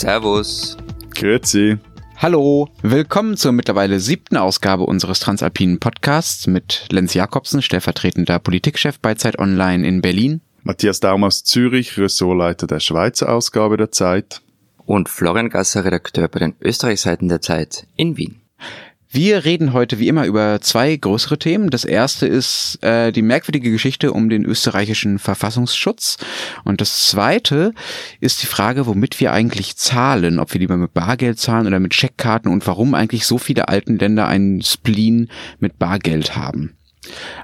Servus. Grüezi. Hallo, willkommen zur mittlerweile siebten Ausgabe unseres Transalpinen Podcasts mit Lenz Jakobsen, stellvertretender Politikchef bei Zeit Online in Berlin. Matthias Daum aus Zürich, Ressortleiter der Schweizer Ausgabe der Zeit. Und Florian Gasser, Redakteur bei den Österreichseiten der Zeit in Wien. Wir reden heute wie immer über zwei größere Themen. Das erste ist äh, die merkwürdige Geschichte um den österreichischen Verfassungsschutz. Und das zweite ist die Frage, womit wir eigentlich zahlen. Ob wir lieber mit Bargeld zahlen oder mit Scheckkarten und warum eigentlich so viele alten Länder einen Spleen mit Bargeld haben.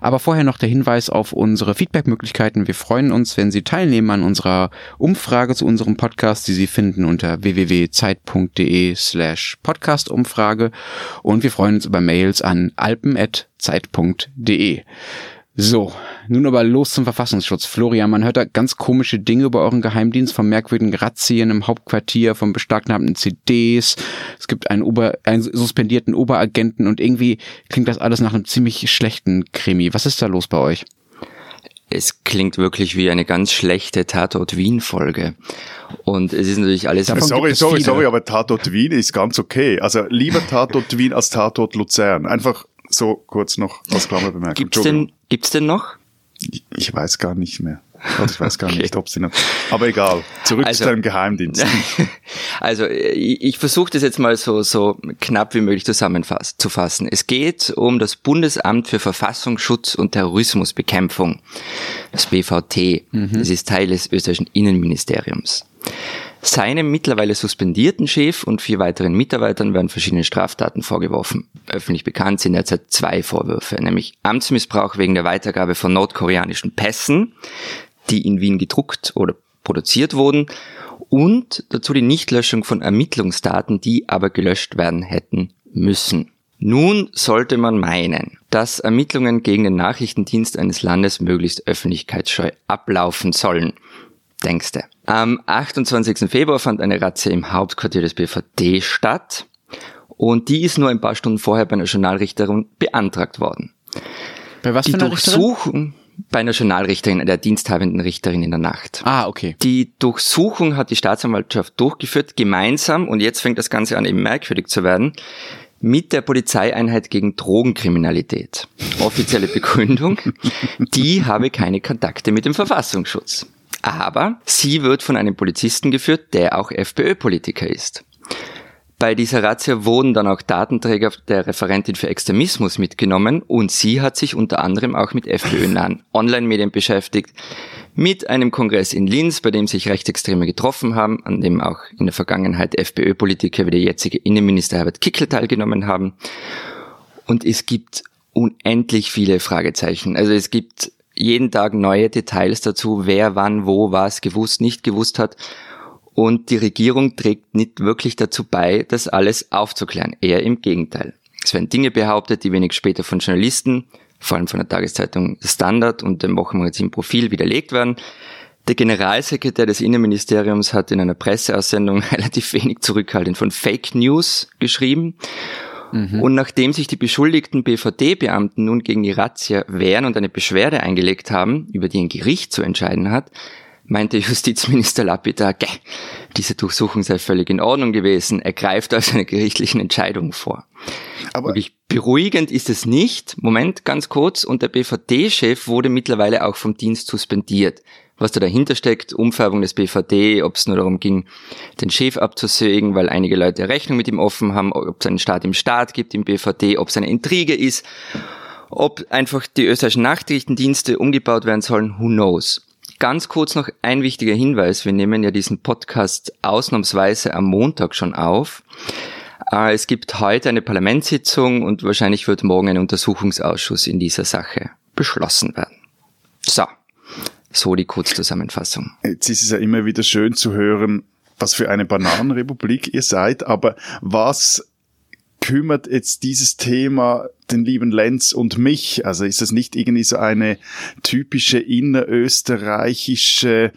Aber vorher noch der Hinweis auf unsere Feedback-Möglichkeiten. Wir freuen uns, wenn Sie teilnehmen an unserer Umfrage zu unserem Podcast, die Sie finden unter www.zeit.de slash Podcast-Umfrage. Und wir freuen uns über Mails an alpen.zeit.de. So, nun aber los zum Verfassungsschutz. Florian, man hört da ganz komische Dinge über euren Geheimdienst, von merkwürdigen Razzien im Hauptquartier, von beschlagnahmten CDs. Es gibt einen, Ober, einen suspendierten Oberagenten und irgendwie klingt das alles nach einem ziemlich schlechten Krimi. Was ist da los bei euch? Es klingt wirklich wie eine ganz schlechte Tatort Wien Folge. Und es ist natürlich alles. Davon sorry, sorry, sorry, aber Tatort Wien ist ganz okay. Also lieber Tatort Wien als Tatort Luzern. Einfach so kurz noch als Klammerbemerkung. Gibt's denn, gibt's denn noch? Ich weiß gar nicht mehr. Also ich weiß gar okay. nicht, ob sie noch. Aber egal. Zurück also, zu deinem Geheimdienst. Also ich, ich versuche das jetzt mal so so knapp wie möglich zusammenzufassen. Es geht um das Bundesamt für Verfassungsschutz und Terrorismusbekämpfung, das BVT. Mhm. Das ist Teil des österreichischen Innenministeriums. Seinem mittlerweile suspendierten Chef und vier weiteren Mitarbeitern werden verschiedene Straftaten vorgeworfen. Öffentlich bekannt sind derzeit zwei Vorwürfe, nämlich Amtsmissbrauch wegen der Weitergabe von nordkoreanischen Pässen, die in Wien gedruckt oder produziert wurden, und dazu die Nichtlöschung von Ermittlungsdaten, die aber gelöscht werden hätten müssen. Nun sollte man meinen, dass Ermittlungen gegen den Nachrichtendienst eines Landes möglichst öffentlichkeitsscheu ablaufen sollen. Denkste. Am 28. Februar fand eine Razzia im Hauptquartier des BVD statt und die ist nur ein paar Stunden vorher bei einer Journalrichterin beantragt worden. Bei was die für einer Durchsuchung bei einer Journalrichterin, der diensthabenden Richterin in der Nacht. Ah, okay. Die Durchsuchung hat die Staatsanwaltschaft durchgeführt, gemeinsam, und jetzt fängt das Ganze an eben merkwürdig zu werden, mit der Polizeieinheit gegen Drogenkriminalität. Offizielle Begründung, die habe keine Kontakte mit dem Verfassungsschutz. Aber sie wird von einem Polizisten geführt, der auch FPÖ-Politiker ist. Bei dieser Razzia wurden dann auch Datenträger der Referentin für Extremismus mitgenommen und sie hat sich unter anderem auch mit FPÖ-nahen Online-Medien beschäftigt, mit einem Kongress in Linz, bei dem sich Rechtsextreme getroffen haben, an dem auch in der Vergangenheit FPÖ-Politiker wie der jetzige Innenminister Herbert Kickel teilgenommen haben. Und es gibt unendlich viele Fragezeichen. Also es gibt jeden Tag neue Details dazu, wer wann wo was gewusst, nicht gewusst hat. Und die Regierung trägt nicht wirklich dazu bei, das alles aufzuklären. Eher im Gegenteil. Es werden Dinge behauptet, die wenig später von Journalisten, vor allem von der Tageszeitung Standard und dem Wochenmagazin Profil widerlegt werden. Der Generalsekretär des Innenministeriums hat in einer Presseaussendung relativ wenig zurückhaltend von Fake News geschrieben Mhm. Und nachdem sich die beschuldigten BVD-Beamten nun gegen die Razzia wehren und eine Beschwerde eingelegt haben, über die ein Gericht zu entscheiden hat, meinte Justizminister Lapidar, diese Durchsuchung sei völlig in Ordnung gewesen, er greift also eine gerichtlichen Entscheidung vor. Aber Wirklich beruhigend ist es nicht. Moment, ganz kurz. Und der BVD-Chef wurde mittlerweile auch vom Dienst suspendiert was da dahinter steckt, Umfärbung des BVD, ob es nur darum ging, den Chef abzusägen, weil einige Leute Rechnung mit ihm offen haben, ob es einen Staat im Staat gibt im BVD, ob es eine Intrige ist, ob einfach die österreichischen Nachrichtendienste umgebaut werden sollen, who knows. Ganz kurz noch ein wichtiger Hinweis. Wir nehmen ja diesen Podcast ausnahmsweise am Montag schon auf. Äh, es gibt heute eine Parlamentssitzung und wahrscheinlich wird morgen ein Untersuchungsausschuss in dieser Sache beschlossen werden. So, so die Kurzzusammenfassung. Jetzt ist es ja immer wieder schön zu hören, was für eine Bananenrepublik ihr seid, aber was kümmert jetzt dieses Thema den lieben Lenz und mich? Also ist das nicht irgendwie so eine typische innerösterreichische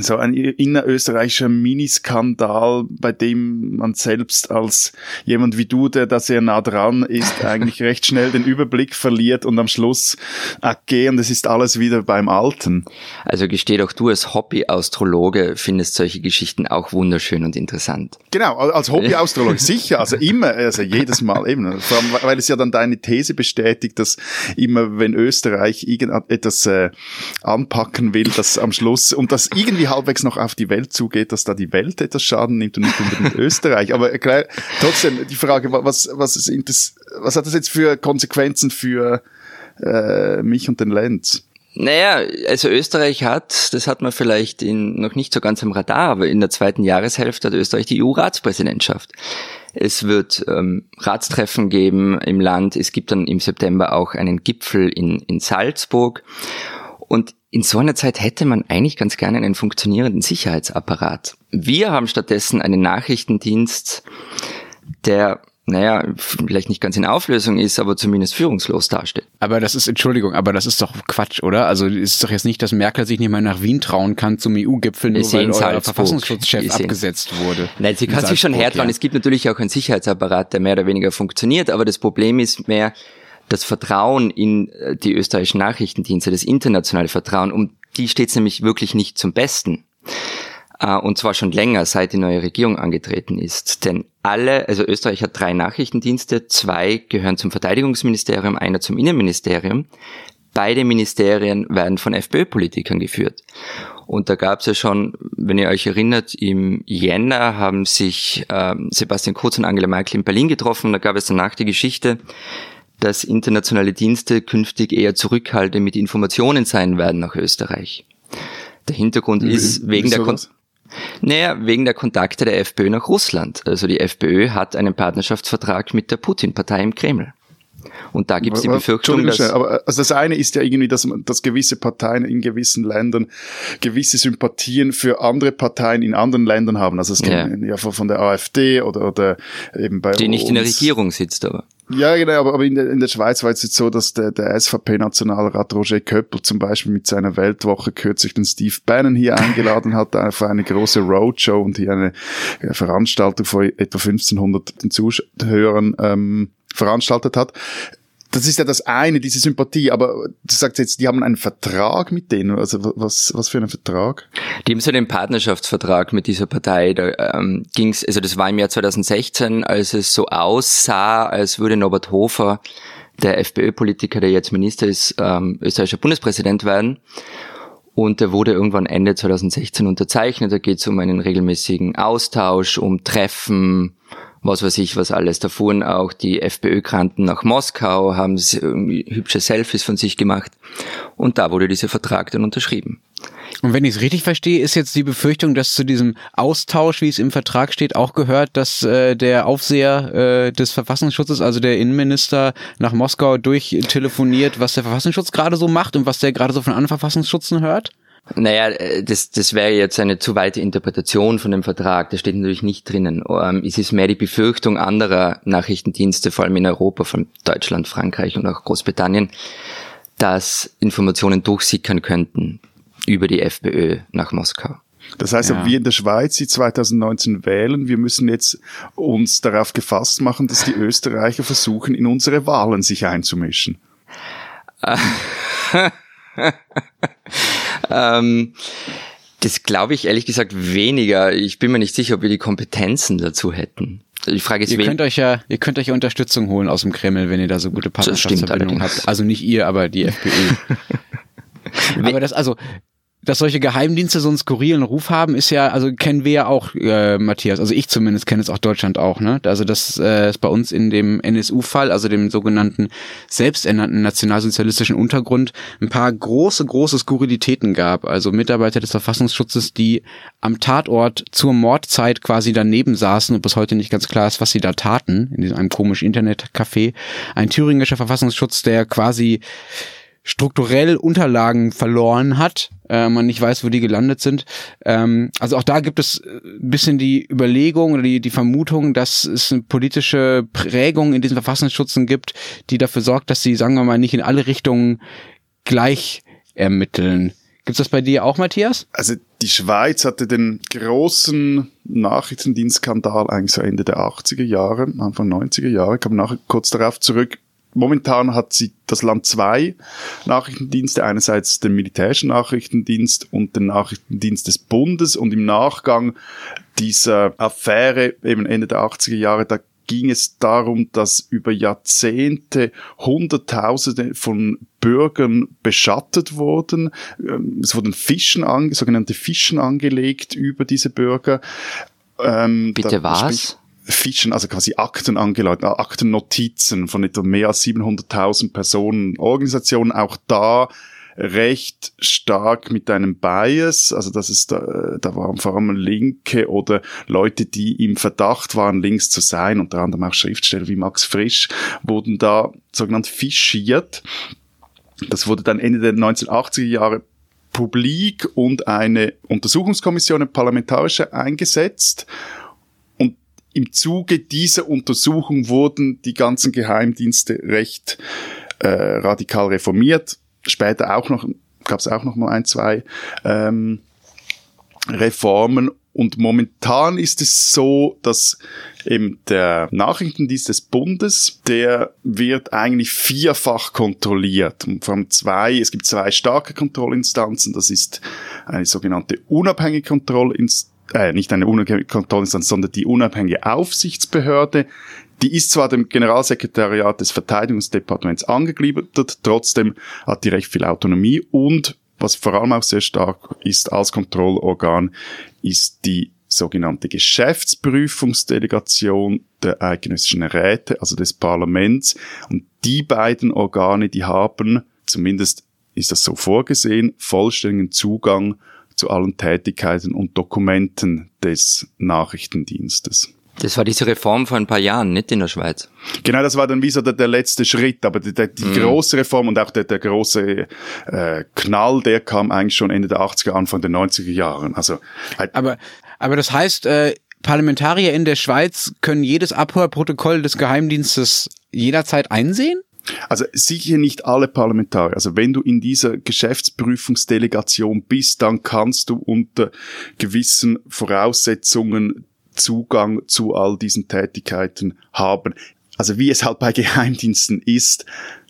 so ein innerösterreichischer Miniskandal, bei dem man selbst als jemand wie du, der da sehr nah dran ist, eigentlich recht schnell den Überblick verliert und am Schluss okay, und es ist alles wieder beim Alten. Also gesteh doch du als Hobby-Astrologe findest solche Geschichten auch wunderschön und interessant. Genau, als Hobby-Astrologe sicher, also immer, also jedes Mal eben, vor allem, weil es ja dann deine These bestätigt, dass immer, wenn Österreich irgendetwas äh, anpacken will, dass am Schluss und das irgendwie irgendwie halbwegs noch auf die Welt zugeht, dass da die Welt etwas Schaden nimmt und nicht unbedingt Österreich. Aber klar, trotzdem die Frage, was, was, ist, was hat das jetzt für Konsequenzen für äh, mich und den Lenz? Naja, also Österreich hat, das hat man vielleicht in, noch nicht so ganz am Radar, aber in der zweiten Jahreshälfte hat Österreich die EU-Ratspräsidentschaft. Es wird ähm, Ratstreffen geben im Land. Es gibt dann im September auch einen Gipfel in, in Salzburg. Und in so einer Zeit hätte man eigentlich ganz gerne einen funktionierenden Sicherheitsapparat. Wir haben stattdessen einen Nachrichtendienst, der naja, vielleicht nicht ganz in Auflösung ist, aber zumindest führungslos dasteht. Aber das ist, Entschuldigung, aber das ist doch Quatsch, oder? Also es ist doch jetzt nicht, dass Merkel sich nicht mehr nach Wien trauen kann zum EU-Gipfel, nur weil euer Verfassungsschutzchef abgesetzt wurde. Nein, sie kann sich schon hertrauen. Ja. Es gibt natürlich auch einen Sicherheitsapparat, der mehr oder weniger funktioniert, aber das Problem ist mehr, das Vertrauen in äh, die österreichischen Nachrichtendienste, das internationale Vertrauen, um die steht es nämlich wirklich nicht zum Besten. Äh, und zwar schon länger, seit die neue Regierung angetreten ist. Denn alle, also Österreich hat drei Nachrichtendienste, zwei gehören zum Verteidigungsministerium, einer zum Innenministerium. Beide Ministerien werden von FPÖ-Politikern geführt. Und da gab es ja schon, wenn ihr euch erinnert, im Jänner haben sich ähm, Sebastian Kurz und Angela Merkel in Berlin getroffen. Da gab es danach die Geschichte, dass internationale Dienste künftig eher zurückhaltend mit Informationen sein werden nach Österreich. Der Hintergrund wie, ist wegen der Kon naja, wegen der Kontakte der FPÖ nach Russland. Also die FPÖ hat einen Partnerschaftsvertrag mit der Putin-Partei im Kreml. Und da gibt es die Befürchtung, dass... Aber also das eine ist ja irgendwie, dass, dass gewisse Parteien in gewissen Ländern gewisse Sympathien für andere Parteien in anderen Ländern haben. Also es ja. ja von der AfD oder, oder eben bei Die nicht in der Regierung sitzt aber. Ja, genau, aber, aber in, der, in der Schweiz war es jetzt so, dass der, der SVP-Nationalrat Roger Köppel zum Beispiel mit seiner Weltwoche kürzlich den Steve Bannon hier eingeladen hat für eine große Roadshow und hier eine, Veranstaltung vor etwa 1500 Zuhörern ähm, veranstaltet hat das ist ja das eine, diese Sympathie, aber du sagst jetzt, die haben einen Vertrag mit denen, also was, was für einen Vertrag? Die haben so einen Partnerschaftsvertrag mit dieser Partei, da ähm, ging's, also das war im Jahr 2016, als es so aussah, als würde Norbert Hofer, der FPÖ-Politiker, der jetzt Minister ist, ähm, österreichischer Bundespräsident werden. Und der wurde irgendwann Ende 2016 unterzeichnet. Da geht es um einen regelmäßigen Austausch, um Treffen, was weiß ich, was alles. Da fuhren auch die FPÖ-Kranten nach Moskau, haben irgendwie hübsche Selfies von sich gemacht. Und da wurde dieser Vertrag dann unterschrieben. Und wenn ich es richtig verstehe, ist jetzt die Befürchtung, dass zu diesem Austausch, wie es im Vertrag steht, auch gehört, dass äh, der Aufseher äh, des Verfassungsschutzes, also der Innenminister, nach Moskau durchtelefoniert, was der Verfassungsschutz gerade so macht und was der gerade so von anderen Verfassungsschützen hört? Naja, äh, das, das wäre jetzt eine zu weite Interpretation von dem Vertrag. Das steht natürlich nicht drinnen. Ähm, es ist mehr die Befürchtung anderer Nachrichtendienste, vor allem in Europa, von Deutschland, Frankreich und auch Großbritannien, dass Informationen durchsickern könnten über die FPÖ nach Moskau. Das heißt, ja. ob wir in der Schweiz die 2019 wählen, wir müssen jetzt uns darauf gefasst machen, dass die Österreicher versuchen, in unsere Wahlen sich einzumischen. ähm, das glaube ich ehrlich gesagt weniger. Ich bin mir nicht sicher, ob wir die Kompetenzen dazu hätten. Die Frage ist, ihr könnt euch ja, ihr könnt euch ja Unterstützung holen aus dem Kreml, wenn ihr da so gute Partnerschaftsverbindungen habt. Also nicht ihr, aber die FPÖ. aber das, also, dass solche Geheimdienste so einen skurrilen Ruf haben, ist ja, also kennen wir ja auch, äh, Matthias, also ich zumindest kenne es auch Deutschland auch, ne? Also das äh, ist bei uns in dem NSU-Fall, also dem sogenannten selbsternannten nationalsozialistischen Untergrund, ein paar große, große Skurrilitäten gab. Also Mitarbeiter des Verfassungsschutzes, die am Tatort zur Mordzeit quasi daneben saßen und bis heute nicht ganz klar ist, was sie da taten, in diesem einem komischen Internetcafé. Ein thüringischer Verfassungsschutz, der quasi strukturell Unterlagen verloren hat, äh, man nicht weiß, wo die gelandet sind. Ähm, also auch da gibt es ein bisschen die Überlegung oder die, die Vermutung, dass es eine politische Prägung in diesen Verfassungsschutzen gibt, die dafür sorgt, dass sie, sagen wir mal, nicht in alle Richtungen gleich ermitteln. Gibt's das bei dir auch, Matthias? Also die Schweiz hatte den großen Nachrichtendienstskandal eigentlich so Ende der 80er Jahre, Anfang 90er Jahre, kam nachher kurz darauf zurück. Momentan hat sie das Land zwei Nachrichtendienste, einerseits den militärischen Nachrichtendienst und den Nachrichtendienst des Bundes und im Nachgang dieser Affäre eben Ende der 80er Jahre, da ging es darum, dass über Jahrzehnte Hunderttausende von Bürgern beschattet wurden. Ähm, es wurden Fischen an, sogenannte Fischen angelegt über diese Bürger. Ähm, Bitte was? Fischen, also quasi Akten angeläutet, Aktennotizen von etwa mehr als 700.000 Personen, Organisationen, auch da recht stark mit einem Bias, also das ist da, da waren vor allem Linke oder Leute, die im Verdacht waren, links zu sein, unter anderem auch Schriftsteller wie Max Frisch, wurden da sogenannt fischiert. Das wurde dann Ende der 1980er Jahre publik und eine Untersuchungskommission, eine parlamentarische, eingesetzt. Im Zuge dieser Untersuchung wurden die ganzen Geheimdienste recht äh, radikal reformiert später auch noch, gab es auch noch mal ein, zwei ähm, Reformen. Und momentan ist es so, dass eben der Nachrichtendienst des Bundes, der wird eigentlich vierfach kontrolliert. Und vor allem zwei, es gibt zwei starke Kontrollinstanzen. Das ist eine sogenannte unabhängige Kontrollinstanz, äh, nicht eine unabhängige Kontrollinstanz, sondern die unabhängige Aufsichtsbehörde, die ist zwar dem Generalsekretariat des Verteidigungsdepartements angegliedert, trotzdem hat die recht viel Autonomie und was vor allem auch sehr stark ist als Kontrollorgan, ist die sogenannte Geschäftsprüfungsdelegation der eidgenössischen Räte, also des Parlaments. Und die beiden Organe, die haben, zumindest ist das so vorgesehen, vollständigen Zugang zu allen Tätigkeiten und Dokumenten des Nachrichtendienstes. Das war diese Reform vor ein paar Jahren, nicht in der Schweiz. Genau, das war dann wie so der, der letzte Schritt, aber die, die mhm. große Reform und auch der, der große äh, Knall, der kam eigentlich schon Ende der 80er, Anfang der 90er Jahren. Also halt aber, aber das heißt, äh, Parlamentarier in der Schweiz können jedes Abhörprotokoll des Geheimdienstes jederzeit einsehen? Also sicher nicht alle Parlamentarier. Also wenn du in dieser Geschäftsprüfungsdelegation bist, dann kannst du unter gewissen Voraussetzungen Zugang zu all diesen Tätigkeiten haben. Also wie es halt bei Geheimdiensten ist,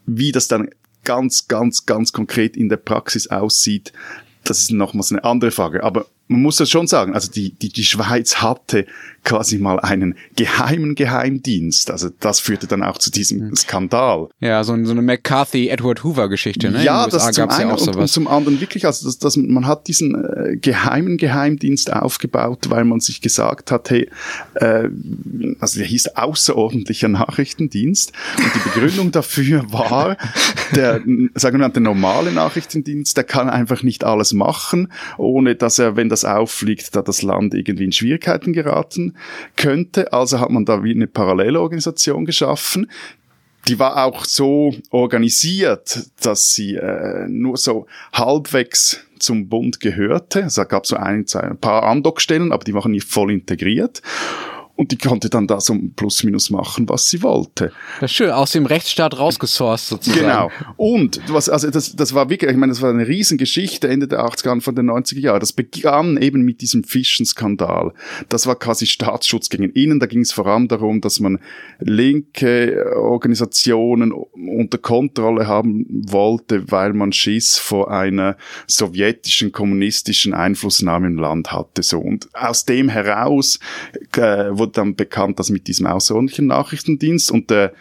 wie das dann ganz, ganz, ganz konkret in der Praxis aussieht, das ist nochmals eine andere Frage. Aber man muss das schon sagen, also die, die, die Schweiz hatte quasi mal einen geheimen Geheimdienst. Also das führte dann auch zu diesem Skandal. Ja, so, so eine McCarthy-Edward Hoover-Geschichte, ne? Ja, das zum einen ja und, und, zum anderen wirklich, also das, das, man hat diesen äh, geheimen Geheimdienst aufgebaut, weil man sich gesagt hat, hey, äh, also der hieß außerordentlicher Nachrichtendienst und die Begründung dafür war, der, sagen wir mal, der normale Nachrichtendienst, der kann einfach nicht alles machen, ohne dass er, wenn das auffliegt, da das Land irgendwie in Schwierigkeiten geraten könnte. Also hat man da wie eine Parallelorganisation geschaffen. Die war auch so organisiert, dass sie äh, nur so halbwegs zum Bund gehörte. Also da gab es so ein, zwei, ein paar Andockstellen, aber die waren nicht voll integriert und die konnte dann da so plus minus machen, was sie wollte. Das ist schön, aus dem Rechtsstaat rausgesourced sozusagen. Genau. Und was, also das, das war wirklich, ich meine, das war eine Riesengeschichte Ende der 80er, Anfang der 90er Jahre. Das begann eben mit diesem Fischenskandal. Das war quasi Staatsschutz gegen innen. Da ging es vor allem darum, dass man linke Organisationen unter Kontrolle haben wollte, weil man Schiss vor einer sowjetischen kommunistischen Einflussnahme im Land hatte. So und aus dem heraus äh, wurde wurde dann bekannt, dass mit diesem außerordentlichen Nachrichtendienst und der,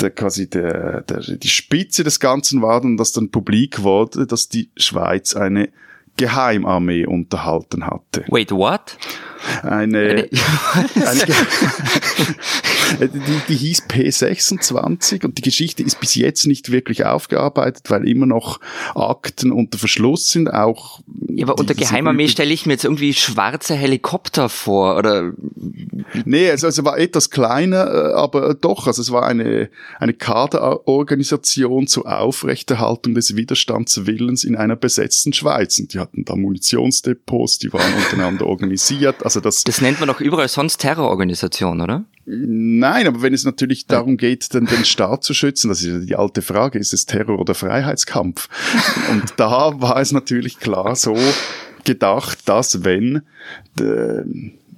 der quasi der, der, die Spitze des Ganzen war dann, dass dann publik wurde, dass die Schweiz eine Geheimarmee unterhalten hatte. Wait, what? Eine, eine die, die hieß P26 und die Geschichte ist bis jetzt nicht wirklich aufgearbeitet, weil immer noch Akten unter Verschluss sind, auch. Ja, aber unter Geheimarmee stelle ich mir jetzt irgendwie schwarze Helikopter vor, oder? Nee, also, also war etwas kleiner, äh, aber doch, also es war eine, eine Kaderorganisation zur Aufrechterhaltung des Widerstandswillens in einer besetzten Schweiz. Und die hatten da Munitionsdepots, die waren untereinander organisiert, also das. Das nennt man doch überall sonst Terrororganisation, oder? Nein, aber wenn es natürlich darum geht, den, den Staat zu schützen, das ist die alte Frage, ist es Terror oder Freiheitskampf? Und da war es natürlich klar so gedacht, dass wenn de,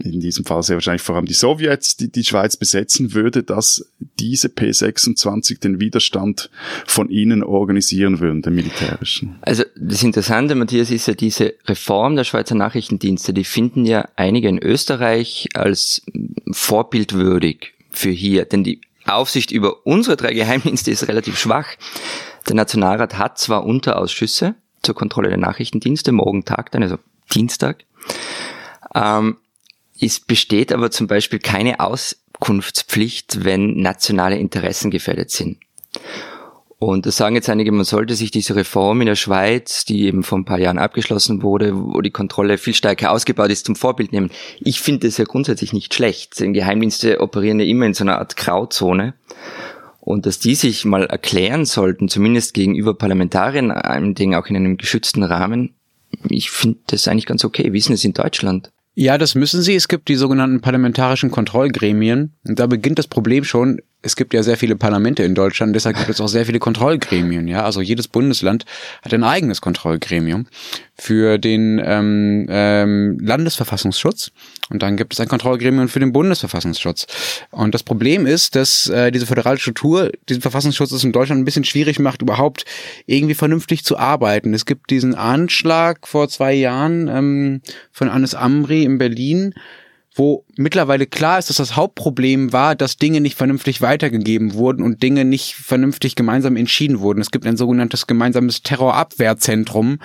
in diesem Fall sehr wahrscheinlich vor allem die Sowjets, die die Schweiz besetzen würde, dass diese P26 den Widerstand von ihnen organisieren würden, den militärischen. Also das Interessante, Matthias, ist ja diese Reform der Schweizer Nachrichtendienste, die finden ja einige in Österreich als vorbildwürdig für hier, denn die Aufsicht über unsere drei Geheimdienste ist relativ schwach. Der Nationalrat hat zwar Unterausschüsse zur Kontrolle der Nachrichtendienste, morgen tagt dann, also Dienstag, ähm, es besteht aber zum Beispiel keine Auskunftspflicht, wenn nationale Interessen gefährdet sind. Und da sagen jetzt einige, man sollte sich diese Reform in der Schweiz, die eben vor ein paar Jahren abgeschlossen wurde, wo die Kontrolle viel stärker ausgebaut ist, zum Vorbild nehmen. Ich finde das ja grundsätzlich nicht schlecht. Denn Geheimdienste operieren ja immer in so einer Art Grauzone. Und dass die sich mal erklären sollten, zumindest gegenüber Parlamentariern, einem Ding auch in einem geschützten Rahmen, ich finde das eigentlich ganz okay. Wie ist es in Deutschland? Ja, das müssen sie. Es gibt die sogenannten parlamentarischen Kontrollgremien. Und da beginnt das Problem schon. Es gibt ja sehr viele Parlamente in Deutschland, deshalb gibt es auch sehr viele Kontrollgremien. Ja, also jedes Bundesland hat ein eigenes Kontrollgremium für den ähm, ähm, Landesverfassungsschutz und dann gibt es ein Kontrollgremium für den Bundesverfassungsschutz. Und das Problem ist, dass äh, diese föderale Struktur diesen Verfassungsschutz in Deutschland ein bisschen schwierig macht, überhaupt irgendwie vernünftig zu arbeiten. Es gibt diesen Anschlag vor zwei Jahren ähm, von Anis Amri in Berlin, wo mittlerweile klar ist, dass das Hauptproblem war, dass Dinge nicht vernünftig weitergegeben wurden und Dinge nicht vernünftig gemeinsam entschieden wurden. Es gibt ein sogenanntes gemeinsames Terrorabwehrzentrum,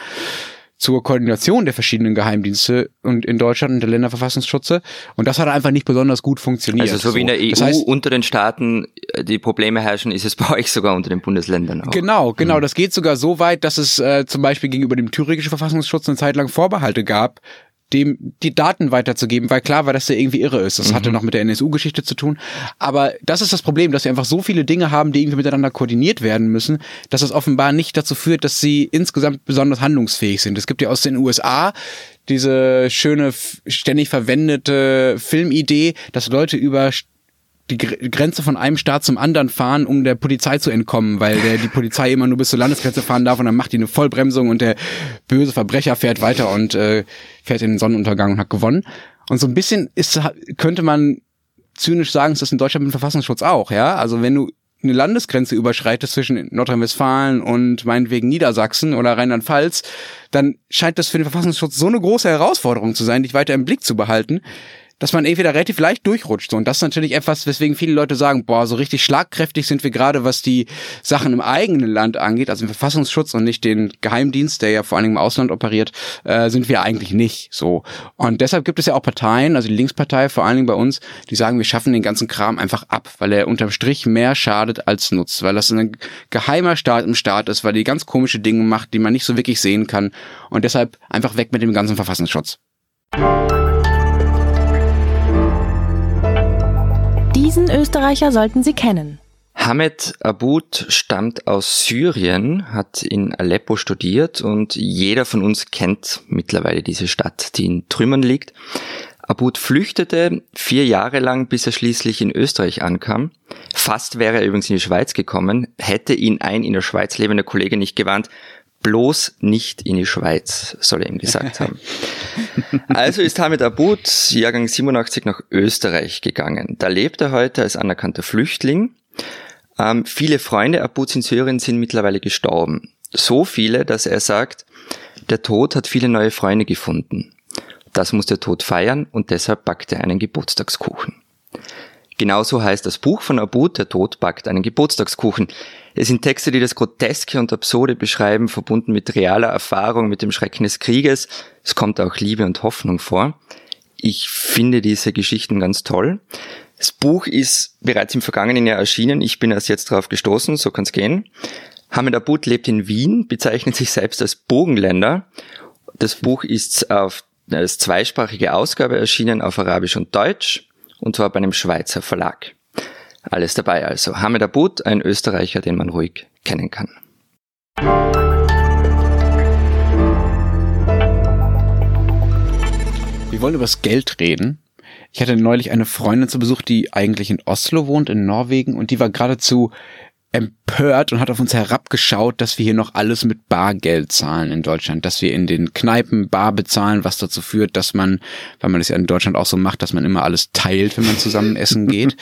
zur Koordination der verschiedenen Geheimdienste und in Deutschland und der Länderverfassungsschutze. Und das hat einfach nicht besonders gut funktioniert. Also so, wie in der EU das heißt, unter den Staaten äh, die Probleme herrschen, ist es bei euch sogar unter den Bundesländern auch. Genau, genau. Mhm. Das geht sogar so weit, dass es äh, zum Beispiel gegenüber dem thüringischen Verfassungsschutz eine Zeit lang Vorbehalte gab, dem die Daten weiterzugeben, weil klar war, dass der irgendwie irre ist. Das mhm. hatte noch mit der NSU-Geschichte zu tun. Aber das ist das Problem, dass sie einfach so viele Dinge haben, die irgendwie miteinander koordiniert werden müssen, dass es offenbar nicht dazu führt, dass sie insgesamt besonders handlungsfähig sind. Es gibt ja aus den USA diese schöne, ständig verwendete Filmidee, dass Leute über die Grenze von einem Staat zum anderen fahren, um der Polizei zu entkommen, weil der, die Polizei immer nur bis zur Landesgrenze fahren darf und dann macht die eine Vollbremsung und der böse Verbrecher fährt weiter und äh, fährt in den Sonnenuntergang und hat gewonnen. Und so ein bisschen ist, könnte man zynisch sagen, ist das in Deutschland mit dem Verfassungsschutz auch, ja? Also wenn du eine Landesgrenze überschreitest zwischen Nordrhein-Westfalen und meinetwegen Niedersachsen oder Rheinland-Pfalz, dann scheint das für den Verfassungsschutz so eine große Herausforderung zu sein, dich weiter im Blick zu behalten, dass man da relativ leicht durchrutscht. Und das ist natürlich etwas, weswegen viele Leute sagen, boah, so richtig schlagkräftig sind wir gerade, was die Sachen im eigenen Land angeht, also im Verfassungsschutz und nicht den Geheimdienst, der ja vor allen Dingen im Ausland operiert, äh, sind wir eigentlich nicht so. Und deshalb gibt es ja auch Parteien, also die Linkspartei vor allen Dingen bei uns, die sagen, wir schaffen den ganzen Kram einfach ab, weil er unterm Strich mehr schadet als nutzt, weil das ein geheimer Staat im Staat ist, weil die ganz komische Dinge macht, die man nicht so wirklich sehen kann. Und deshalb einfach weg mit dem ganzen Verfassungsschutz. Diesen Österreicher sollten Sie kennen. Hamed Aboud stammt aus Syrien, hat in Aleppo studiert und jeder von uns kennt mittlerweile diese Stadt, die in Trümmern liegt. Aboud flüchtete vier Jahre lang, bis er schließlich in Österreich ankam. Fast wäre er übrigens in die Schweiz gekommen, hätte ihn ein in der Schweiz lebender Kollege nicht gewarnt, bloß nicht in die Schweiz, soll er ihm gesagt haben. Also ist Hamid Abud, Jahrgang 87, nach Österreich gegangen. Da lebt er heute als anerkannter Flüchtling. Ähm, viele Freunde Abuds in Syrien sind mittlerweile gestorben. So viele, dass er sagt, der Tod hat viele neue Freunde gefunden. Das muss der Tod feiern und deshalb backt er einen Geburtstagskuchen. Genauso heißt das Buch von Abud, der Tod backt einen Geburtstagskuchen. Es sind Texte, die das Groteske und Absurde beschreiben, verbunden mit realer Erfahrung, mit dem Schrecken des Krieges. Es kommt auch Liebe und Hoffnung vor. Ich finde diese Geschichten ganz toll. Das Buch ist bereits im vergangenen Jahr erschienen. Ich bin erst jetzt drauf gestoßen, so kann es gehen. Hamid Abud lebt in Wien, bezeichnet sich selbst als Bogenländer. Das Buch ist auf, als zweisprachige Ausgabe erschienen auf Arabisch und Deutsch und zwar bei einem Schweizer Verlag. Alles dabei also. Hamed Abud, ein Österreicher, den man ruhig kennen kann. Wir wollen über das Geld reden. Ich hatte neulich eine Freundin zu Besuch, die eigentlich in Oslo wohnt, in Norwegen, und die war geradezu empört und hat auf uns herabgeschaut, dass wir hier noch alles mit Bargeld zahlen in Deutschland, dass wir in den Kneipen bar bezahlen, was dazu führt, dass man, weil man das ja in Deutschland auch so macht, dass man immer alles teilt, wenn man zusammen essen geht,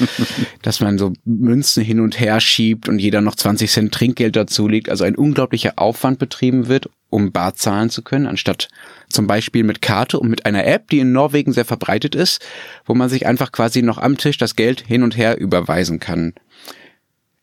dass man so Münzen hin und her schiebt und jeder noch 20 Cent Trinkgeld dazu legt, also ein unglaublicher Aufwand betrieben wird, um bar zahlen zu können, anstatt zum Beispiel mit Karte und mit einer App, die in Norwegen sehr verbreitet ist, wo man sich einfach quasi noch am Tisch das Geld hin und her überweisen kann.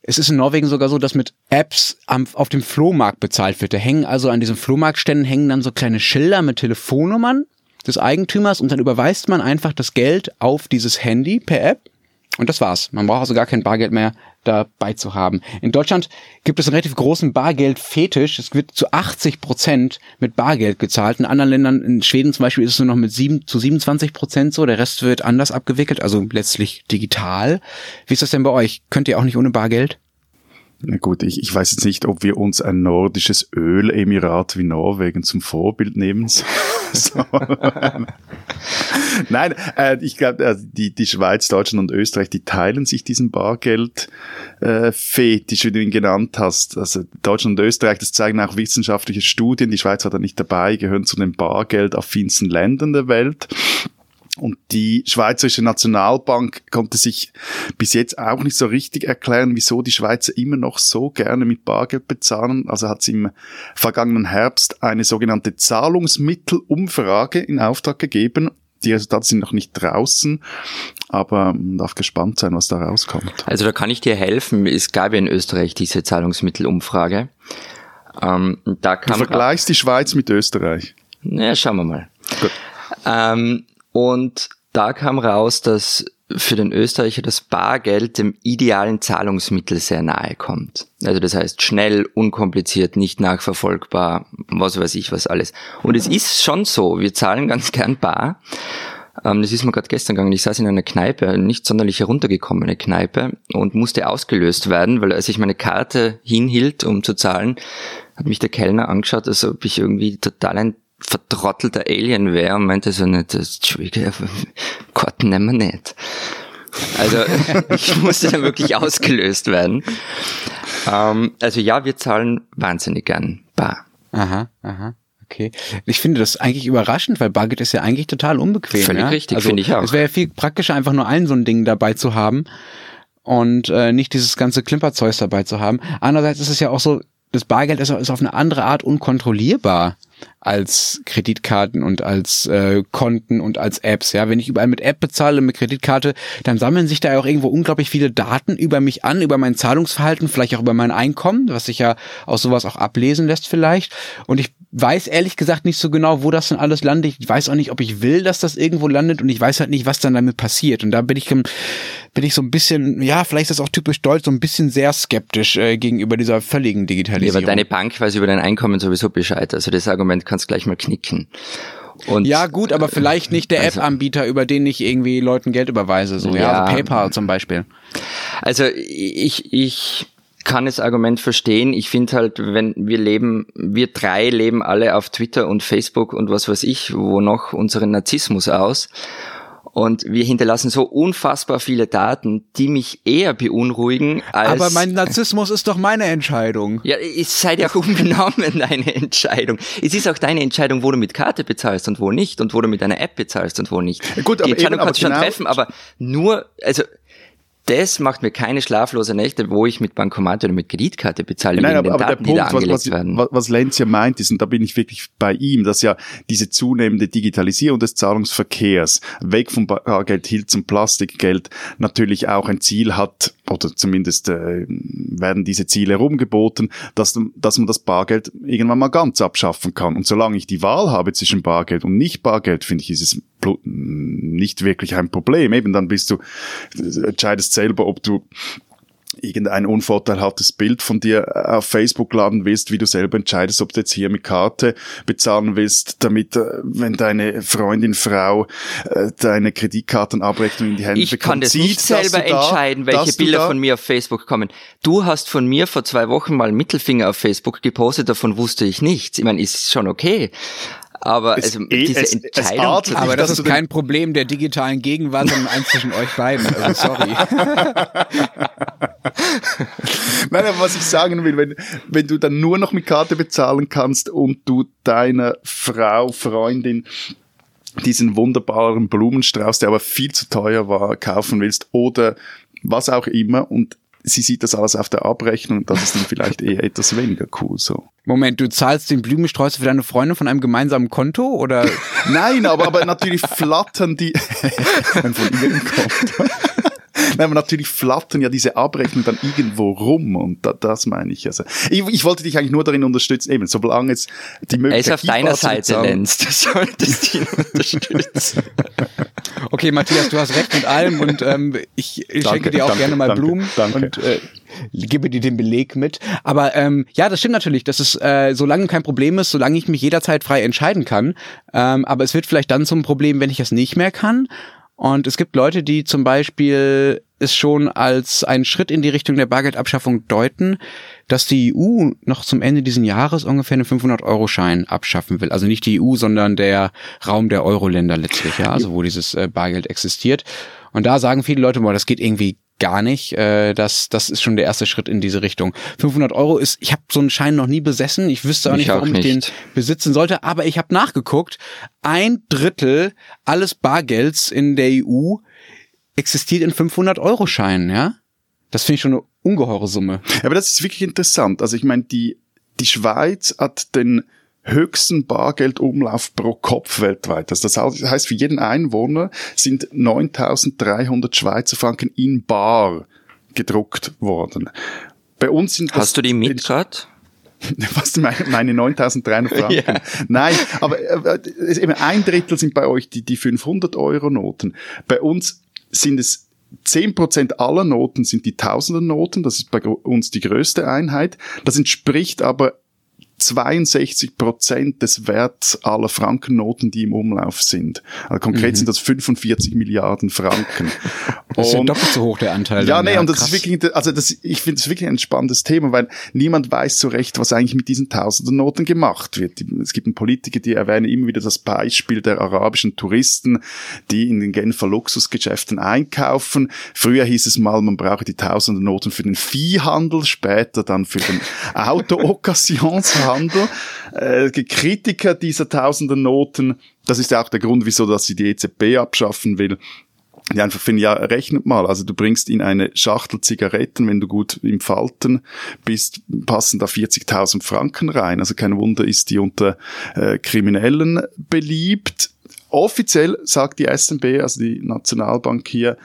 Es ist in Norwegen sogar so, dass mit Apps am, auf dem Flohmarkt bezahlt wird. Da hängen also an diesen Flohmarktständen hängen dann so kleine Schilder mit Telefonnummern des Eigentümers und dann überweist man einfach das Geld auf dieses Handy per App und das war's. Man braucht also gar kein Bargeld mehr dabei zu haben. In Deutschland gibt es einen relativ großen Bargeldfetisch. Es wird zu 80 Prozent mit Bargeld gezahlt. In anderen Ländern, in Schweden zum Beispiel, ist es nur noch mit sieben, zu 27 Prozent so. Der Rest wird anders abgewickelt, also letztlich digital. Wie ist das denn bei euch? Könnt ihr auch nicht ohne Bargeld? Na gut, ich, ich weiß jetzt nicht, ob wir uns ein nordisches Ölemirat wie Norwegen zum Vorbild nehmen sollen. Nein, äh, ich glaube, äh, die, die Schweiz, Deutschland und Österreich, die teilen sich diesen Bargeld-Fetisch, äh, wie du ihn genannt hast. Also Deutschland und Österreich, das zeigen auch wissenschaftliche Studien. Die Schweiz war da nicht dabei, gehören zu den bargeldaffinsten Ländern der Welt. Und die Schweizerische Nationalbank konnte sich bis jetzt auch nicht so richtig erklären, wieso die Schweizer immer noch so gerne mit Bargeld bezahlen. Also hat sie im vergangenen Herbst eine sogenannte Zahlungsmittelumfrage in Auftrag gegeben. Die Resultate sind noch nicht draußen, aber man darf gespannt sein, was da rauskommt. Also da kann ich dir helfen. Es gab ja in Österreich diese Zahlungsmittelumfrage. Ähm, da kam du vergleichst die Schweiz mit Österreich. Na, schauen wir mal. Gut. Ähm, und da kam raus, dass für den Österreicher das Bargeld dem idealen Zahlungsmittel sehr nahe kommt. Also das heißt schnell, unkompliziert, nicht nachverfolgbar, was weiß ich was alles. Und es ist schon so, wir zahlen ganz gern bar. Ähm, das ist mir gerade gestern gegangen. Ich saß in einer Kneipe, nicht sonderlich heruntergekommene Kneipe und musste ausgelöst werden, weil als ich meine Karte hinhielt, um zu zahlen, hat mich der Kellner angeschaut, als ob ich irgendwie total ein vertrottelter Alien wäre und meinte so nicht, das, Entschuldige, Gott, nehmen wir nicht. Also ich musste dann wirklich ausgelöst werden. Ähm, also ja, wir zahlen wahnsinnig gern bar. Aha, aha. Okay. Ich finde das eigentlich überraschend, weil Bargeld ist ja eigentlich total unbequem. Völlig ja? richtig, also, finde ich auch. Es wäre ja viel praktischer, einfach nur ein so ein Ding dabei zu haben und äh, nicht dieses ganze Klimperzeug dabei zu haben. Andererseits ist es ja auch so, das Bargeld ist, ist auf eine andere Art unkontrollierbar als Kreditkarten und als äh, Konten und als Apps. Ja, wenn ich überall mit App bezahle, mit Kreditkarte, dann sammeln sich da ja auch irgendwo unglaublich viele Daten über mich an, über mein Zahlungsverhalten, vielleicht auch über mein Einkommen, was sich ja aus sowas auch ablesen lässt vielleicht. Und ich weiß ehrlich gesagt nicht so genau, wo das denn alles landet. Ich weiß auch nicht, ob ich will, dass das irgendwo landet und ich weiß halt nicht, was dann damit passiert. Und da bin ich, bin ich so ein bisschen, ja, vielleicht ist das auch typisch deutsch, so ein bisschen sehr skeptisch äh, gegenüber dieser völligen Digitalisierung. Ja, aber deine Bank weiß über dein Einkommen sowieso Bescheid. Also das Argument kannst gleich mal knicken. Und, ja, gut, aber vielleicht nicht der also, App-Anbieter, über den ich irgendwie Leuten Geld überweise, so, ja, ja also PayPal zum Beispiel. Also ich, ich kann das Argument verstehen. Ich finde halt, wenn wir leben, wir drei leben alle auf Twitter und Facebook und was weiß ich, wo noch unseren Narzissmus aus. Und wir hinterlassen so unfassbar viele Daten, die mich eher beunruhigen als. Aber mein Narzissmus ist doch meine Entscheidung. Ja, es sei dir auch unbenommen deine Entscheidung. Es ist auch deine Entscheidung, wo du mit Karte bezahlst und wo nicht und wo du mit einer App bezahlst und wo nicht. Gut, Die Entscheidung eben, kannst du schon genau treffen, aber nur, also das macht mir keine schlaflose Nächte, wo ich mit Bankomat oder mit Kreditkarte bezahle, Nein, aber, aber Daten, der Punkt, was, was, was Lenz ja meint, ist, und da bin ich wirklich bei ihm, dass ja diese zunehmende Digitalisierung des Zahlungsverkehrs weg vom Bargeld hin zum Plastikgeld natürlich auch ein Ziel hat, oder zumindest äh, werden diese Ziele herumgeboten, dass, dass man das Bargeld irgendwann mal ganz abschaffen kann. Und solange ich die Wahl habe zwischen Bargeld und nicht Bargeld, finde ich, ist es nicht wirklich ein Problem. Eben dann bist du, entscheidest selber, ob du irgendein unvorteilhaftes Bild von dir äh, auf Facebook laden willst, wie du selber entscheidest, ob du jetzt hier mit Karte bezahlen willst, damit, äh, wenn deine Freundin, Frau äh, deine Kreditkartenabrechnung in die Hände ich bekommt, Ich kann das sieht, nicht selber entscheiden, da, welche Bilder von mir auf Facebook kommen. Du hast von mir vor zwei Wochen mal Mittelfinger auf Facebook gepostet, davon wusste ich nichts. Ich meine, ist schon okay. Aber Es- also eh, diese es- es Entscheidung. dich, Aber das ist kein Problem der digitalen Gegenwart, sondern eins zwischen euch beiden. Also sorry. Nein, aber was ich sagen will, wenn, wenn du dann nur noch mit Karte bezahlen kannst und du deiner Frau, Freundin diesen wunderbaren Blumenstrauß, der aber viel zu teuer war, kaufen willst oder was auch immer und sie sieht das alles auf der Abrechnung, das ist dann vielleicht eher etwas weniger cool so. Moment, du zahlst den Blumenstrauß für deine Freundin von einem gemeinsamen Konto oder? Nein, aber, aber natürlich flattern die von ihrem Konto. Nein, aber natürlich flattern ja diese Abrechnungen dann irgendwo rum und da, das meine ich. Also, ich, ich wollte dich eigentlich nur darin unterstützen, eben, solange es die Möglichkeit ist auf deiner Seite, bezahlen. Du solltest ihn unterstützen. Okay, Matthias, du hast recht mit allem und ähm, ich, ich Danke, schenke dir auch danke, gerne mal danke, Blumen danke. und äh, gebe dir den Beleg mit. Aber ähm, ja, das stimmt natürlich, dass es äh, solange kein Problem ist, solange ich mich jederzeit frei entscheiden kann. Ähm, aber es wird vielleicht dann zum Problem, wenn ich es nicht mehr kann. Und es gibt Leute, die zum Beispiel es schon als einen Schritt in die Richtung der Bargeldabschaffung deuten, dass die EU noch zum Ende diesen Jahres ungefähr einen 500-Euro-Schein abschaffen will. Also nicht die EU, sondern der Raum der Euro-Länder letztlich, ja, also wo dieses äh, Bargeld existiert. Und da sagen viele Leute, boah, das geht irgendwie gar nicht. Äh, das, das ist schon der erste Schritt in diese Richtung. 500 Euro ist, ich habe so einen Schein noch nie besessen. Ich wüsste auch Ich nicht, auch warum ich den nicht. besitzen sollte, aber ich habe nachgeguckt. Ein Drittel alles Bargelds in der EU existiert in 500-Euro-Scheinen, ja? Das finde ich schon eine ungeheure Summe. Aber das ist wirklich interessant. Also ich meine, die, die Schweiz hat den höchsten Bargeldumlauf pro Kopf weltweit. Also das heißt, für jeden Einwohner sind 9300 Schweizer Franken in Bar gedruckt worden. Bei uns sind das Hast du die mit grad? Was meine, meine 9300 Franken? Nein, aber äh, eben ein Drittel sind bei euch die, die 500 Euro Noten. Bei uns sind es 10% aller Noten sind die Tausender Noten, das ist bei uns die größte Einheit. Das entspricht aber 62 Prozent des Werts aller Frankennoten, die im Umlauf sind. Also konkret sind das 45 Milliarden Franken. Mhm. Das ist ja doppelt so hoch der Anteil. ja, nee, und das krass. ist wirklich, also das, ich finde es wirklich ein spannendes Thema, weil niemand weiß so recht, was eigentlich mit diesen tausenden Noten gemacht wird. Es gibt Politiker, die erwähnen immer wieder das Beispiel der arabischen Touristen, die in den Genfer Luxusgeschäften einkaufen. Früher hieß es mal, man brauche die tausenden Noten für den Viehhandel, später dann für den Auto-Occasionshandel. Äh, die Kritiker dieser tausenden Noten, das ist ja auch der Grund, wieso dass sie die EZB abschaffen will, die einfach finden, ja, rechnet mal. Also du bringst in eine Schachtel Zigaretten, wenn du gut im Falten bist, passen da 40.000 Franken rein. Also kein Wunder ist die unter äh, Kriminellen beliebt. Offiziell sagt die SNB, also die Nationalbank hier,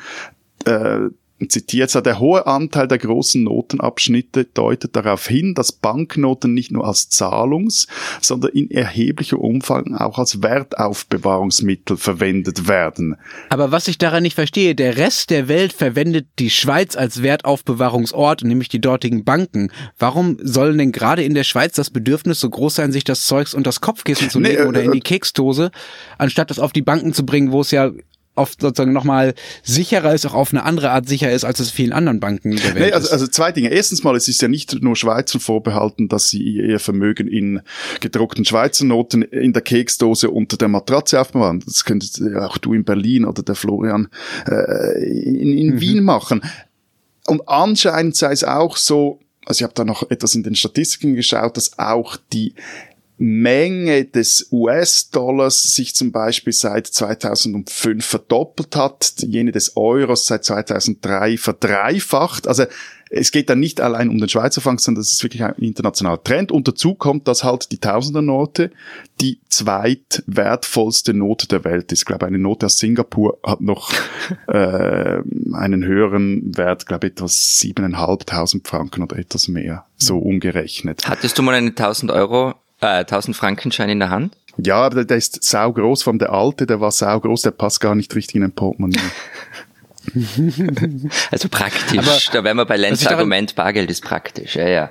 äh, zitiert der hohe Anteil der großen Notenabschnitte deutet darauf hin, dass Banknoten nicht nur als Zahlungs-, sondern in erheblicher Umfang auch als Wertaufbewahrungsmittel verwendet werden. Aber was ich daran nicht verstehe, der Rest der Welt verwendet die Schweiz als Wertaufbewahrungsort, nämlich die dortigen Banken. Warum soll denn gerade in der Schweiz das Bedürfnis so groß sein, sich das Zeugs unter das Kopfkissen zu Nee, legen oder äh, in die Keksdose, anstatt das auf die Banken zu bringen, wo es ja oft sozusagen nochmal sicherer ist, auch auf eine andere Art sicher ist, als es vielen anderen Banken der Welt Nee, also, ist. also zwei Dinge. Erstens mal, es ist ja nicht nur Schweizern vorbehalten, dass sie ihr Vermögen in gedruckten Schweizer Noten in der Keksdose unter der Matratze aufbewahren. Das könntest ja auch du in Berlin oder der Florian äh, in, in Wien machen. Und anscheinend sei es auch so, also ich habe da noch etwas in den Statistiken geschaut, dass auch die Menge des US-Dollars sich zum Beispiel seit 2005 verdoppelt hat, jene des Euros seit 2003 verdreifacht. Also es geht dann nicht allein um den Schweizer Franken, sondern das ist wirklich ein internationaler Trend. Und dazu kommt, dass halt die Tausender-Note die zweitwertvollste Note der Welt ist. Ich glaube, eine Note aus Singapur hat noch äh, einen höheren Wert, glaube ich, etwas siebeneinhalbtausend Franken oder etwas mehr, so umgerechnet. Hattest du mal einen 1000 Euro, äh, 1000 Frankenschein in der Hand? Ja, aber der, der ist saugroß, allem der alte, der war saugroß, der passt gar nicht richtig in ein Portemonnaie. Also praktisch. Aber da wären wir bei Lenz Argument, Bargeld ist praktisch. Ja, ja.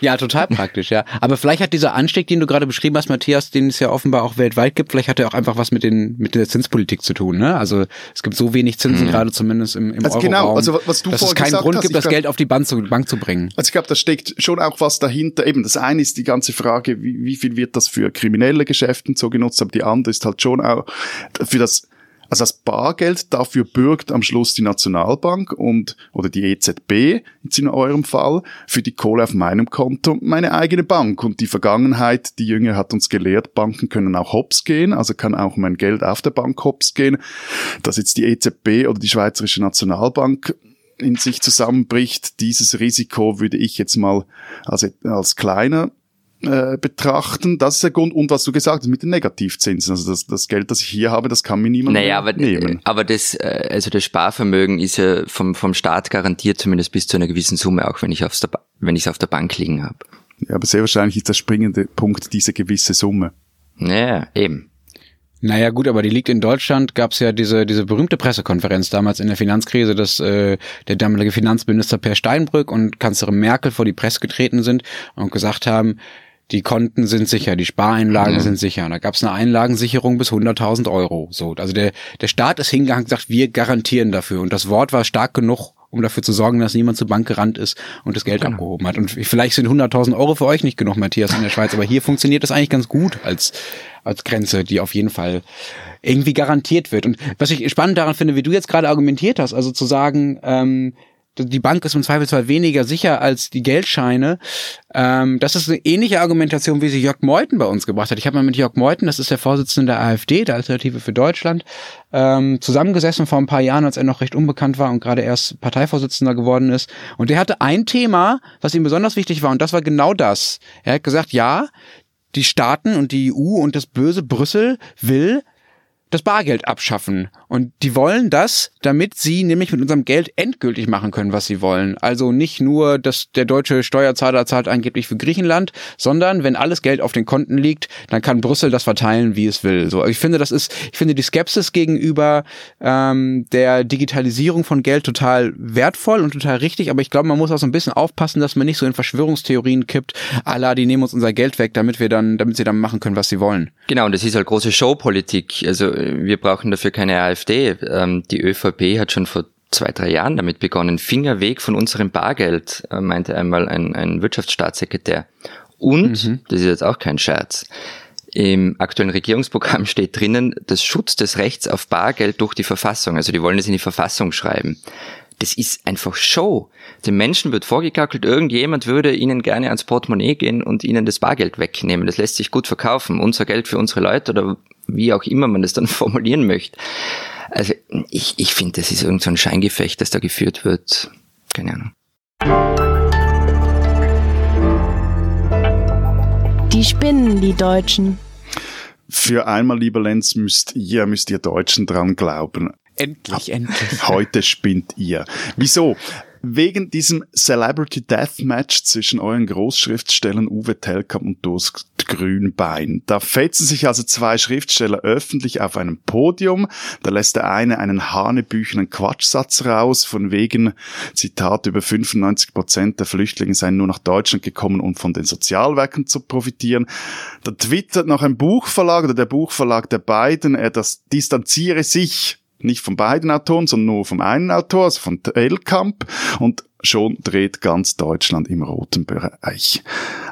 Ja, total praktisch, ja. Aber vielleicht hat dieser Anstieg, den du gerade beschrieben hast, Matthias, den es ja offenbar auch weltweit gibt, vielleicht hat er auch einfach was mit den mit der Zinspolitik zu tun. Ne? Also es gibt so wenig Zinsen, mhm. gerade zumindest im, im also Genau, also was du dass es keinen Grund gibt, das glaub, Geld auf die Bank zu, Bank zu bringen. Also ich glaube, da steckt schon auch was dahinter. Eben, das eine ist die ganze Frage, wie, wie viel wird das für kriminelle Geschäfte so genutzt, aber die andere ist halt schon auch für das also das Bargeld, dafür bürgt am Schluss die Nationalbank und, oder die EZB, jetzt in eurem Fall, für die Kohle auf meinem Konto meine eigene Bank. Und die Vergangenheit, die Jünger hat uns gelehrt, Banken können auch hops gehen, also kann auch mein Geld auf der Bank hops gehen. Dass jetzt die EZB oder die Schweizerische Nationalbank in sich zusammenbricht, dieses Risiko würde ich jetzt mal als, als kleiner äh, betrachten. Das ist der Grund. Und was du gesagt hast mit den Negativzinsen. Also das, das Geld, das ich hier habe, das kann mir niemand naja, aber, nehmen. Aber das, äh, also das Sparvermögen ist ja vom, vom Staat garantiert, zumindest bis zu einer gewissen Summe, auch wenn ich aufs der, wenn ich es auf der Bank liegen habe. Ja, aber sehr wahrscheinlich ist der springende Punkt diese gewisse Summe. Naja, eben. Naja gut, aber die liegt in Deutschland, gab es ja diese, diese berühmte Pressekonferenz damals in der Finanzkrise, dass äh, der damalige Finanzminister Per Steinbrück und Kanzlerin Merkel vor die Presse getreten sind und gesagt haben, die Konten sind sicher, die Spareinlagen mhm. sind sicher. Und da gab es eine Einlagensicherung bis 100.000 Euro. So, also der, der Staat ist hingegangen und gesagt, wir garantieren dafür. Und das Wort war stark genug, um dafür zu sorgen, dass niemand zur Bank gerannt ist und das Geld genau. abgehoben hat. Und vielleicht sind 100.000 Euro für euch nicht genug, Matthias, in der Schweiz, aber hier funktioniert das eigentlich ganz gut als, als Grenze, die auf jeden Fall irgendwie garantiert wird. Und was ich spannend daran finde, wie du jetzt gerade argumentiert hast, also zu sagen, ähm, die Bank ist im Zweifelsfall weniger sicher als die Geldscheine. Ähm, das ist eine ähnliche Argumentation, wie sie Jörg Meuthen bei uns gebracht hat. Ich habe mal mit Jörg Meuthen, das ist der Vorsitzende der AfD, der Alternative für Deutschland, ähm, zusammengesessen vor ein paar Jahren, als er noch recht unbekannt war und gerade erst Parteivorsitzender geworden ist. Und der hatte ein Thema, was ihm besonders wichtig war, und das war genau das. Er hat gesagt, ja, die Staaten und die EU und das böse Brüssel will, das Bargeld abschaffen. Und die wollen das, damit sie nämlich mit unserem Geld endgültig machen können, was sie wollen. Also nicht nur, dass der deutsche Steuerzahler zahlt angeblich für Griechenland, sondern wenn alles Geld auf den Konten liegt, dann kann Brüssel das verteilen, wie es will. So, ich finde, das ist, ich finde die Skepsis gegenüber ähm, der Digitalisierung von Geld total wertvoll und total richtig, aber ich glaube, man muss auch so ein bisschen aufpassen, dass man nicht so in Verschwörungstheorien kippt, Allah, die nehmen uns unser Geld weg, damit wir dann, damit sie dann machen können, was sie wollen. Genau, und das ist halt große Showpolitik. Also wir brauchen dafür keine AfD. Ähm, die ÖVP hat schon vor zwei, drei Jahren damit begonnen. Finger weg von unserem Bargeld, äh, meinte einmal ein, ein Wirtschaftsstaatssekretär. Und, mhm. das ist jetzt auch kein Scherz, im aktuellen Regierungsprogramm steht drinnen, das Schutz des Rechts auf Bargeld durch die Verfassung. Also die wollen das in die Verfassung schreiben. Das ist einfach Show. Den Menschen wird vorgegackelt, irgendjemand würde ihnen gerne ans Portemonnaie gehen und ihnen das Bargeld wegnehmen. Das lässt sich gut verkaufen. Unser Geld für unsere Leute oder wie auch immer man das dann formulieren möchte. Also ich, ich finde, das ist irgend so ein Scheingefecht, das da geführt wird. Keine Ahnung. Die spinnen, die Deutschen. Für einmal, lieber Lenz, müsst ihr, müsst ihr Deutschen dran glauben. Endlich, endlich. Heute spinnt ihr. Wieso? Wegen diesem Celebrity Deathmatch zwischen euren Großschriftstellern Uwe Telkamp und Durst Grünbein. Da fetzen sich also zwei Schriftsteller öffentlich auf einem Podium. Da lässt der eine einen hanebüchenen Quatschsatz raus, von wegen, Zitat, über 95 Prozent der Flüchtlinge seien nur nach Deutschland gekommen, um von den Sozialwerken zu profitieren. Da twittert noch ein Buchverlag oder der Buchverlag der beiden, er das distanziere sich nicht von beiden Autoren, sondern nur vom einen Autor, also von Telkamp. Und schon dreht ganz Deutschland im roten Bereich.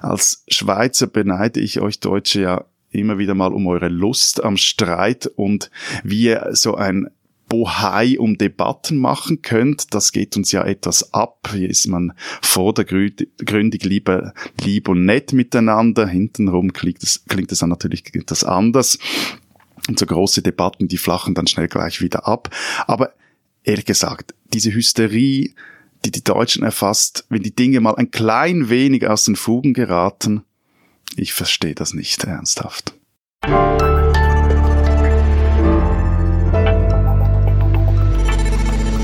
Als Schweizer beneide ich euch Deutsche ja immer wieder mal um eure Lust am Streit und wie ihr so ein Bohai um Debatten machen könnt. Das geht uns ja etwas ab. Hier ist man vordergründig lieber lieb und nett miteinander. Hintenrum klingt es, klingt es dann natürlich etwas anders. Und so große Debatten, die flachen dann schnell gleich wieder ab. Aber ehrlich gesagt, diese Hysterie, die die Deutschen erfasst, wenn die Dinge mal ein klein wenig aus den Fugen geraten, ich verstehe das nicht ernsthaft.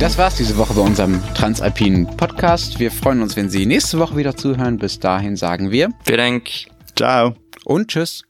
Das war's diese Woche bei unserem Transalpinen Podcast. Wir freuen uns, wenn Sie nächste Woche wieder zuhören. Bis dahin sagen wir. Vielen Dank. Ciao. Und tschüss.